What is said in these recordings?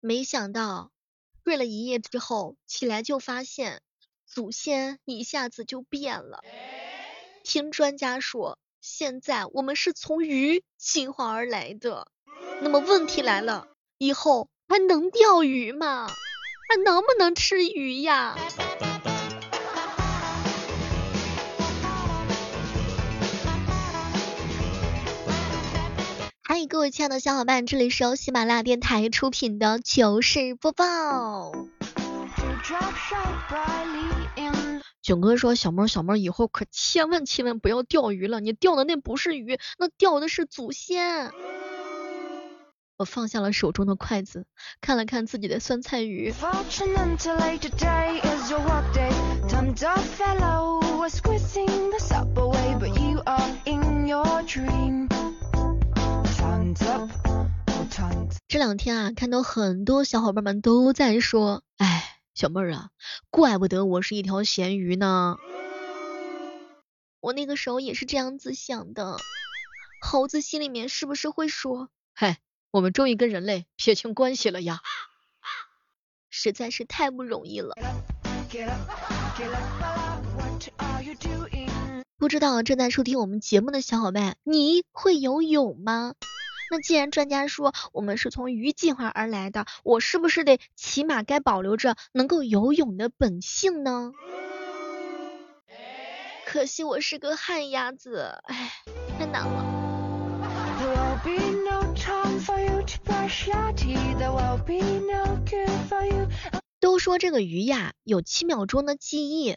没想到睡了一夜之后起来就发现祖先一下子就变了。听专家说，现在我们是从鱼进化而来的。那么问题来了，以后还能钓鱼吗？还能不能吃鱼呀？各位亲爱的小伙伴，这里是由喜马拉雅电台出品的糗事播报。囧哥说：“小妹儿，小妹儿，以后可千万千万不要钓鱼了，你钓的那不是鱼，那钓的是祖先。”我放下了手中的筷子，看了看自己的酸菜鱼。这两天啊，看到很多小伙伴们都在说，哎，小妹儿啊，怪不得我是一条咸鱼呢。我那个时候也是这样子想的。猴子心里面是不是会说，嗨？我们终于跟人类撇清关系了呀，实在是太不容易了。不知道正在收听我们节目的小伙伴，你会游泳吗？那既然专家说我们是从鱼进化而来的，我是不是得起码该保留着能够游泳的本性呢？可惜我是个旱鸭子，唉，太难了。都说这个鱼呀有七秒钟的记忆，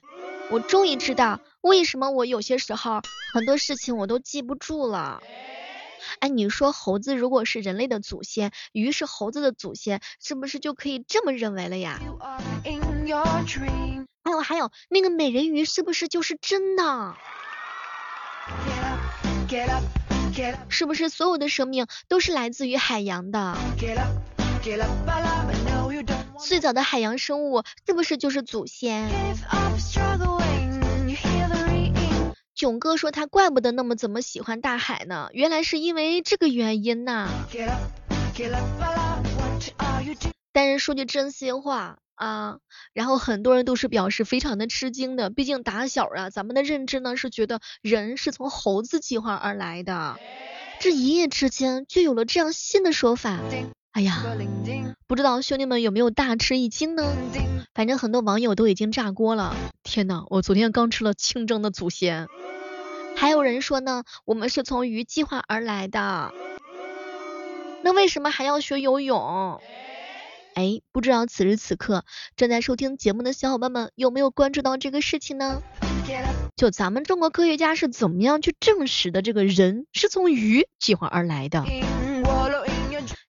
我终于知道为什么我有些时候很多事情我都记不住了。哎，你说猴子如果是人类的祖先，鱼是猴子的祖先，是不是就可以这么认为了呀？还有还有，那个美人鱼是不是就是真的？是不是所有的生命都是来自于海洋的？最早的海洋生物是不是就是祖先？囧哥说他怪不得那么怎么喜欢大海呢，原来是因为这个原因呐。但是说句真心话。啊，然后很多人都是表示非常的吃惊的，毕竟打小啊，咱们的认知呢是觉得人是从猴子进化而来的，这一夜之间就有了这样新的说法，哎呀，不知道兄弟们有没有大吃一惊呢？反正很多网友都已经炸锅了，天呐，我昨天刚吃了清蒸的祖先，还有人说呢，我们是从鱼计划而来的，那为什么还要学游泳？哎，不知道此时此刻正在收听节目的小伙伴们有没有关注到这个事情呢？就咱们中国科学家是怎么样去证实的这个人是从鱼计划而来的？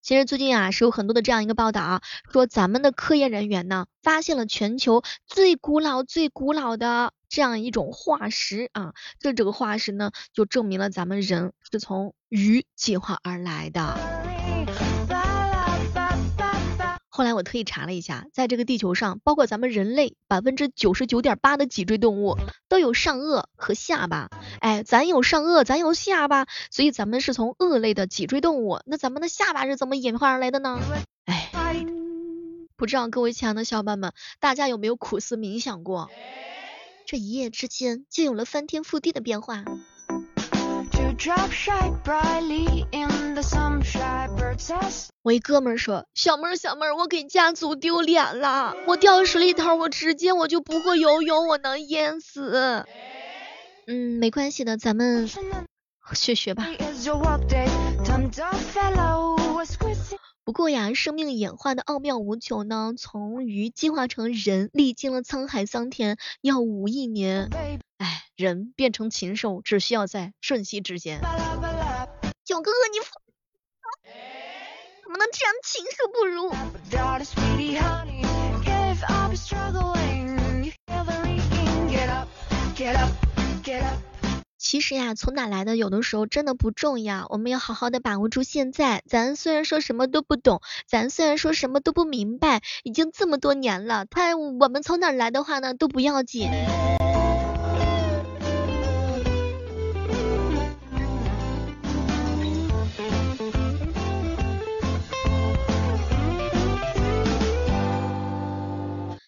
其实最近啊是有很多的这样一个报道啊，说咱们的科研人员呢发现了全球最古老最古老的这样一种化石啊，这这个化石呢就证明了咱们人是从鱼进化而来的。后来我特意查了一下，在这个地球上，包括咱们人类，百分之九十九点八的脊椎动物都有上颚和下巴。哎，咱有上颚，咱有下巴，所以咱们是从颚类的脊椎动物。那咱们的下巴是怎么演化而来的呢？哎，不知道各位亲爱的小伙伴们，大家有没有苦思冥想过？这一夜之间就有了翻天覆地的变化。我一哥们说，小妹儿小妹儿，我给家族丢脸了，我掉水里头，我直接我就不会游泳，我能淹死。嗯，没关系的，咱们学学吧。不过呀，生命演化的奥妙无穷呢，从鱼进化成人，历经了沧海桑田，要五亿年。哎，人变成禽兽，只需要在瞬息之间。九哥哥，你怎么能这样禽兽不如？哎呀，从哪来的有的时候真的不重要，我们要好好的把握住现在。咱虽然说什么都不懂，咱虽然说什么都不明白，已经这么多年了，他我们从哪来的话呢，都不要紧。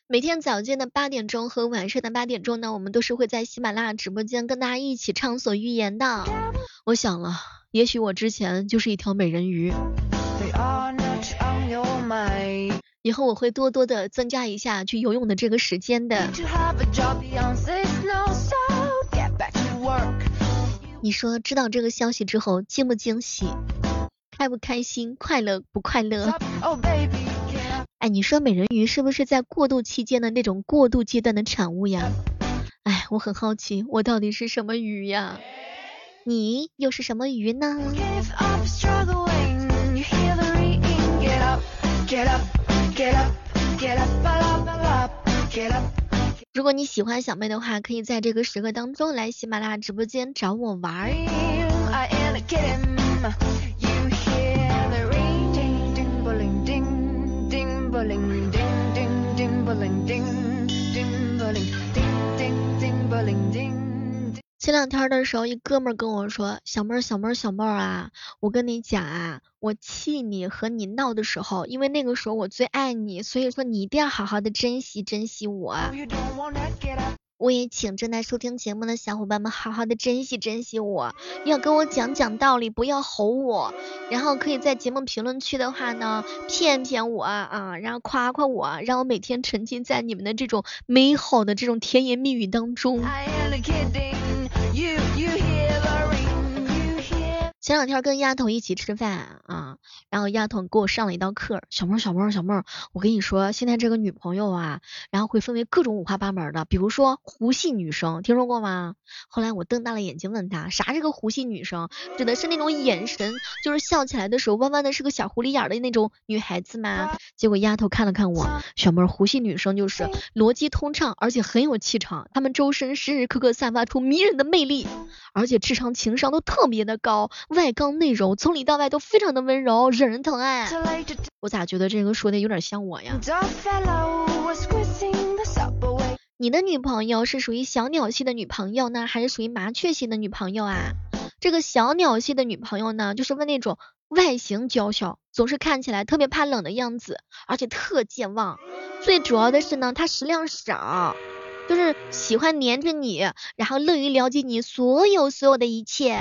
每天早间的八点钟和晚上的八点钟呢，我们都是会在喜马拉雅直播间跟大家一起畅所欲言的。我想了，也许我之前就是一条美人鱼。以后我会多多的增加一下去游泳的这个时间的。你说知道这个消息之后惊不惊喜，开不开心，快乐不快乐？哎，你说美人鱼是不是在过渡期间的那种过渡阶段的产物呀？哎，我很好奇，我到底是什么鱼呀？你又是什么鱼呢？如果你喜欢小妹的话，可以在这个时刻当中来喜马拉雅直播间找我玩儿。前两天的时候，一哥们跟我说：“小妹儿，小妹儿，小妹儿啊，我跟你讲啊，我气你和你闹的时候，因为那个时候我最爱你，所以说你一定要好好的珍惜珍惜我。”我也请正在收听节目的小伙伴们好好的珍惜珍惜我，要跟我讲讲道理，不要吼我，然后可以在节目评论区的话呢，骗骗我啊，然后夸夸我，让我每天沉浸在你们的这种美好的这种甜言蜜语当中。前两天跟丫头一起吃饭啊，然后丫头给我上了一道课，小妹儿小妹儿小妹儿，我跟你说，现在这个女朋友啊，然后会分为各种五花八门的，比如说狐系女生，听说过吗？后来我瞪大了眼睛问她，啥是个狐系女生？指的是那种眼神，就是笑起来的时候弯弯的，是个小狐狸眼的那种女孩子吗？结果丫头看了看我，小妹儿，狐系女生就是逻辑通畅，而且很有气场，她们周身时时刻刻散发出迷人的魅力，而且智商情商都特别的高。外刚内柔，从里到外都非常的温柔，惹人疼爱。我咋觉得这个说的有点像我呀？你的女朋友是属于小鸟系的女朋友呢，还是属于麻雀系的女朋友啊？这个小鸟系的女朋友呢，就是问那种外形娇小，总是看起来特别怕冷的样子，而且特健忘。最主要的是呢，她食量少，就是喜欢黏着你，然后乐于了解你所有所有的一切。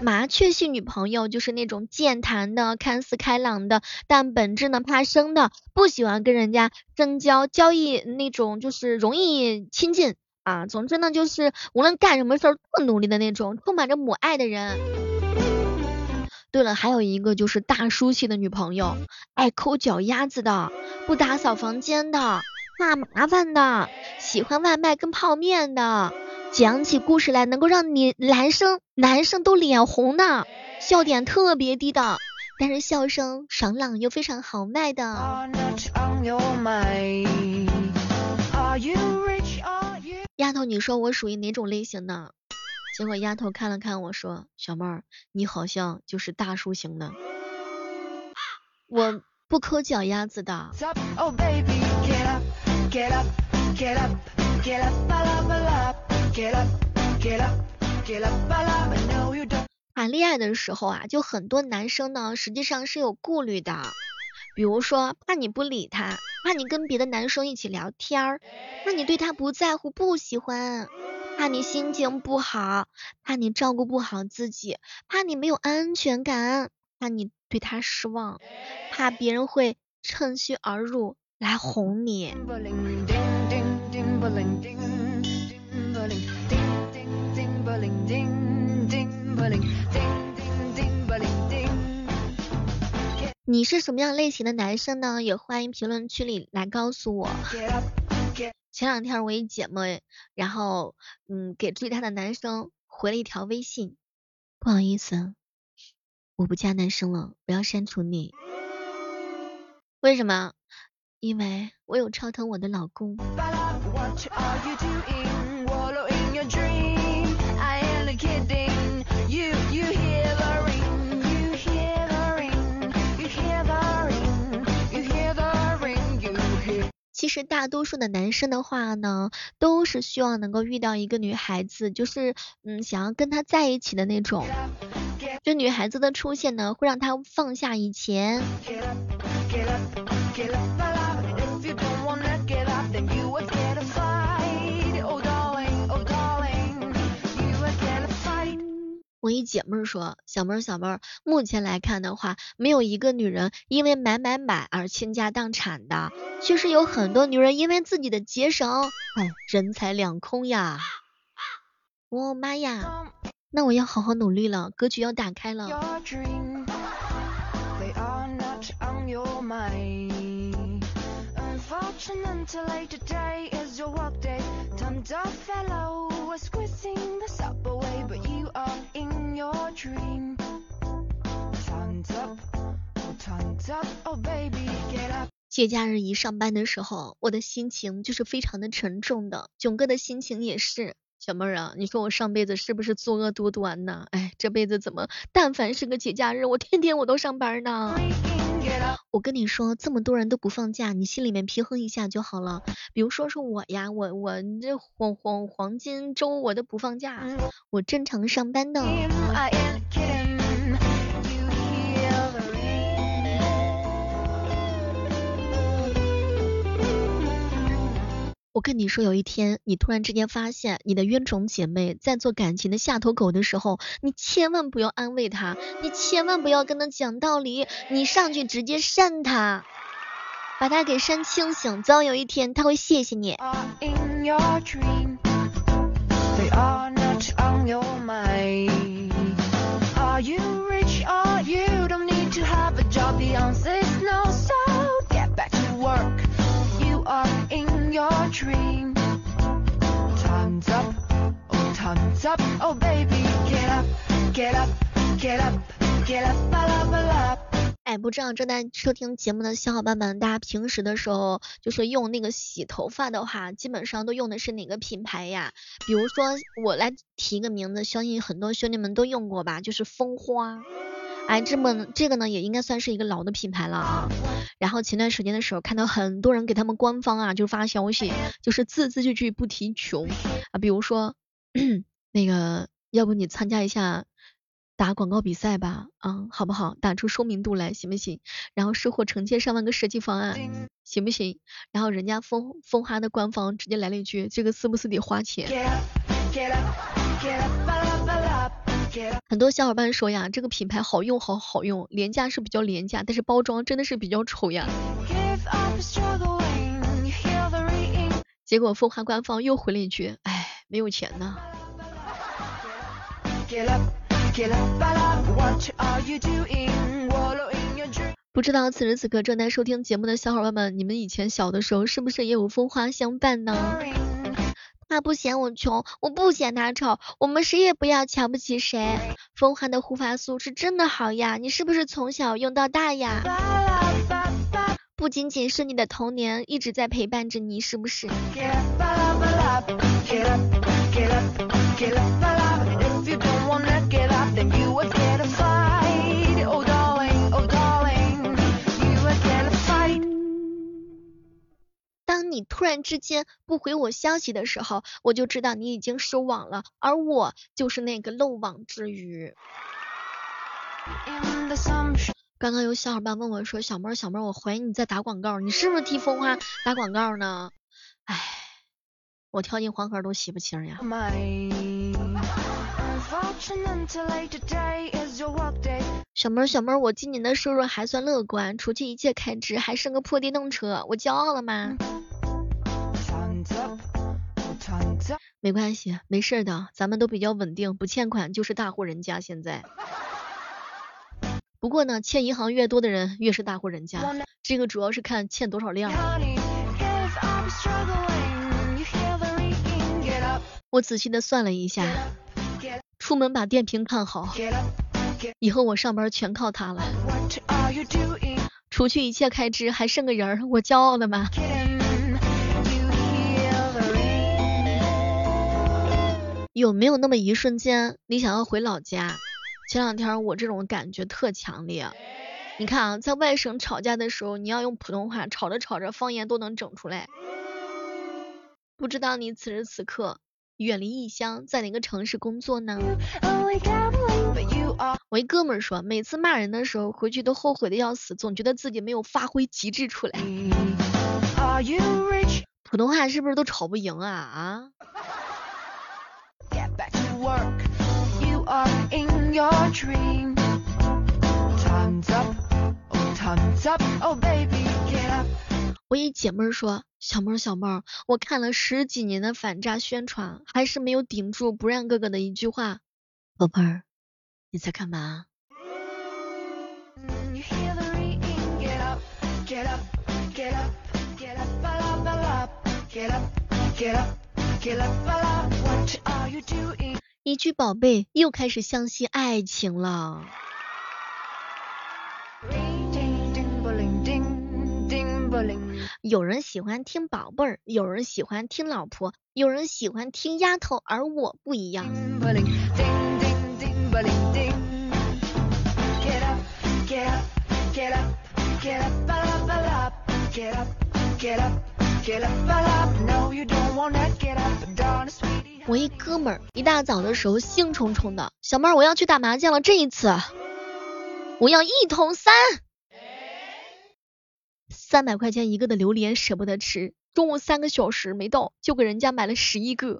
麻雀系女朋友就是那种健谈的，看似开朗的，但本质呢怕生的，不喜欢跟人家深交交易那种，就是容易亲近啊。总之呢，就是无论干什么事儿都努力的那种，充满着母爱的人。对了，还有一个就是大叔系的女朋友，爱抠脚丫子的，不打扫房间的，怕麻烦的，喜欢外卖跟泡面的。讲起故事来能够让你男生男生都脸红的，笑点特别低的，但是笑声爽朗又非常豪迈的。丫头，你说我属于哪种类型的？结果丫头看了看我说，小妹儿，你好像就是大叔型的。我不抠脚丫子的。谈恋爱的时候啊，就很多男生呢，实际上是有顾虑的，比如说怕你不理他，怕你跟别的男生一起聊天，怕你对他不在乎不喜欢，怕你心情不好，怕你照顾不好自己，怕你没有安全感，怕你对他失望，怕别人会趁虚而入来哄你。你是什么样类型的男生呢？也欢迎评论区里来告诉我。前两天我一姐妹，然后嗯给追她的男生回了一条微信，不好意思，我不加男生了，我要删除你。为什么？因为我有超疼我的老公。其实大多数的男生的话呢，都是希望能够遇到一个女孩子，就是嗯想要跟她在一起的那种。这女孩子的出现呢，会让她放下以前。我一姐妹说，小妹儿小妹儿，目前来看的话，没有一个女人因为买买买而倾家荡产的，确实有很多女人因为自己的节省，哎，人财两空呀。我妈呀，那我要好好努力了，格局要打开了。节假日一上班的时候，我的心情就是非常的沉重的。囧哥的心情也是。小妹儿啊，你说我上辈子是不是作恶多端呢？哎，这辈子怎么，但凡是个节假日，我天天我都上班呢。我跟你说，这么多人都不放假，你心里面平衡一下就好了。比如说是我呀，我我这黄黄黄金周我都不放假，我正常上班的。我跟你说，有一天你突然之间发现你的冤种姐妹在做感情的下头狗的时候，你千万不要安慰她，你千万不要跟她讲道理，你上去直接扇她，把她给扇清醒，早有一天她会谢谢你。Your dream. Time's up. Oh time's up. Oh baby get up. Get up. Get up. Get up. 巴拉巴拉哎不知道正在收听节目的小伙伴们大家平时的时候就是用那个洗头发的话基本上都用的是哪个品牌呀？比如说我来提个名字相信很多兄弟们都用过吧就是蜂花。哎，这么这个呢也应该算是一个老的品牌了啊。然后前段时间的时候，看到很多人给他们官方啊就发消息，就是字字句句不提穷啊。比如说那个，要不你参加一下打广告比赛吧，啊，好不好？打出说明度来行不行？然后收获成千上万个设计方案，行不行？然后人家风风花的官方直接来了一句，这个是不是得花钱？很多小伙伴说呀，这个品牌好用，好好用，廉价是比较廉价，但是包装真的是比较丑呀。结果风华官方又回了一句，哎，没有钱呢。不知道此时此刻正在收听节目的小伙伴们，你们以前小的时候是不是也有风花相伴呢？他不嫌我穷，我不嫌他丑，我们谁也不要瞧不起谁。风寒的护发素是真的好呀，你是不是从小用到大呀？不仅仅是你的童年一直在陪伴着你，是不是？你突然之间不回我消息的时候，我就知道你已经收网了，而我就是那个漏网之鱼。刚刚有小伙伴问我说：“小妹儿，小妹儿，我怀疑你在打广告，你是不是替风花打广告呢？”唉，我跳进黄河都洗不清呀。小妹儿，小妹儿，我今年的收入还算乐观，除去一切开支，还剩个破电动车，我骄傲了吗？没关系，没事的，咱们都比较稳定，不欠款就是大户人家。现在，不过呢，欠银行越多的人越是大户人家，这个主要是看欠多少量。我仔细的算了一下，出门把电瓶看好，以后我上班全靠它了。除去一切开支，还剩个人儿，我骄傲的吗？有没有那么一瞬间，你想要回老家？前两天我这种感觉特强烈。你看啊，在外省吵架的时候，你要用普通话，吵着吵着方言都能整出来。不知道你此时此刻远离异乡，在哪个城市工作呢？我一哥们儿说，每次骂人的时候回去都后悔的要死，总觉得自己没有发挥极致出来。普通话是不是都吵不赢啊啊？我一姐妹儿说，小妹儿小妹儿，我看了十几年的反诈宣传，还是没有顶住不让哥哥的一句话，宝贝儿，你在干嘛？一句宝贝，又开始相信爱情了。有人喜欢听宝贝儿，有人喜欢听老婆，有人喜欢听丫头，而我不一样。我一哥们儿一大早的时候兴冲冲的，小妹儿我要去打麻将了，这一次我要一桶三。三百块钱一个的榴莲舍不得吃，中午三个小时没到，就给人家买了十一个。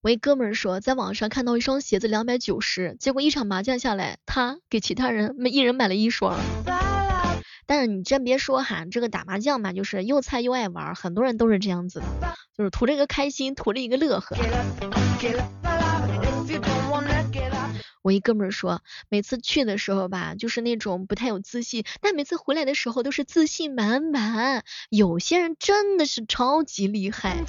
我一哥们儿说，在网上看到一双鞋子两百九十，结果一场麻将下来，他给其他人每一人买了一双。但是你真别说哈，这个打麻将嘛，就是又菜又爱玩，很多人都是这样子的，就是图这个开心，图这一个乐呵。我一哥们儿说，每次去的时候吧，就是那种不太有自信，但每次回来的时候都是自信满满。有些人真的是超级厉害。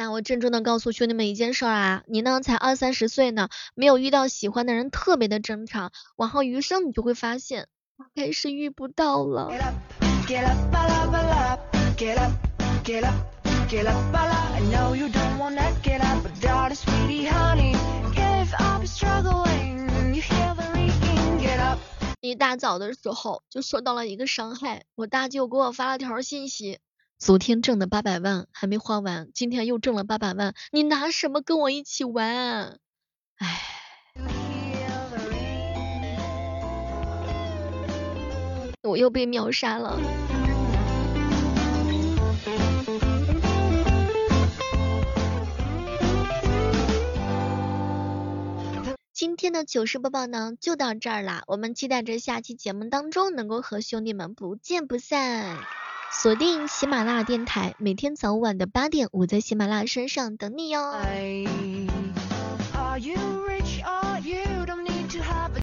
那我郑重的告诉兄弟们一件事儿啊，你呢才二三十岁呢，没有遇到喜欢的人特别的正常，往后余生你就会发现，大概是遇不到了。一大早的时候就受到了一个伤害，我大舅给我发了条信息，昨天挣的八百万还没花完，今天又挣了八百万，你拿什么跟我一起玩？唉，我又被秒杀了。今天的糗事播报呢就到这儿啦，我们期待着下期节目当中能够和兄弟们不见不散。锁定喜马拉雅电台，每天早晚的八点，我在喜马拉雅山上等你哟。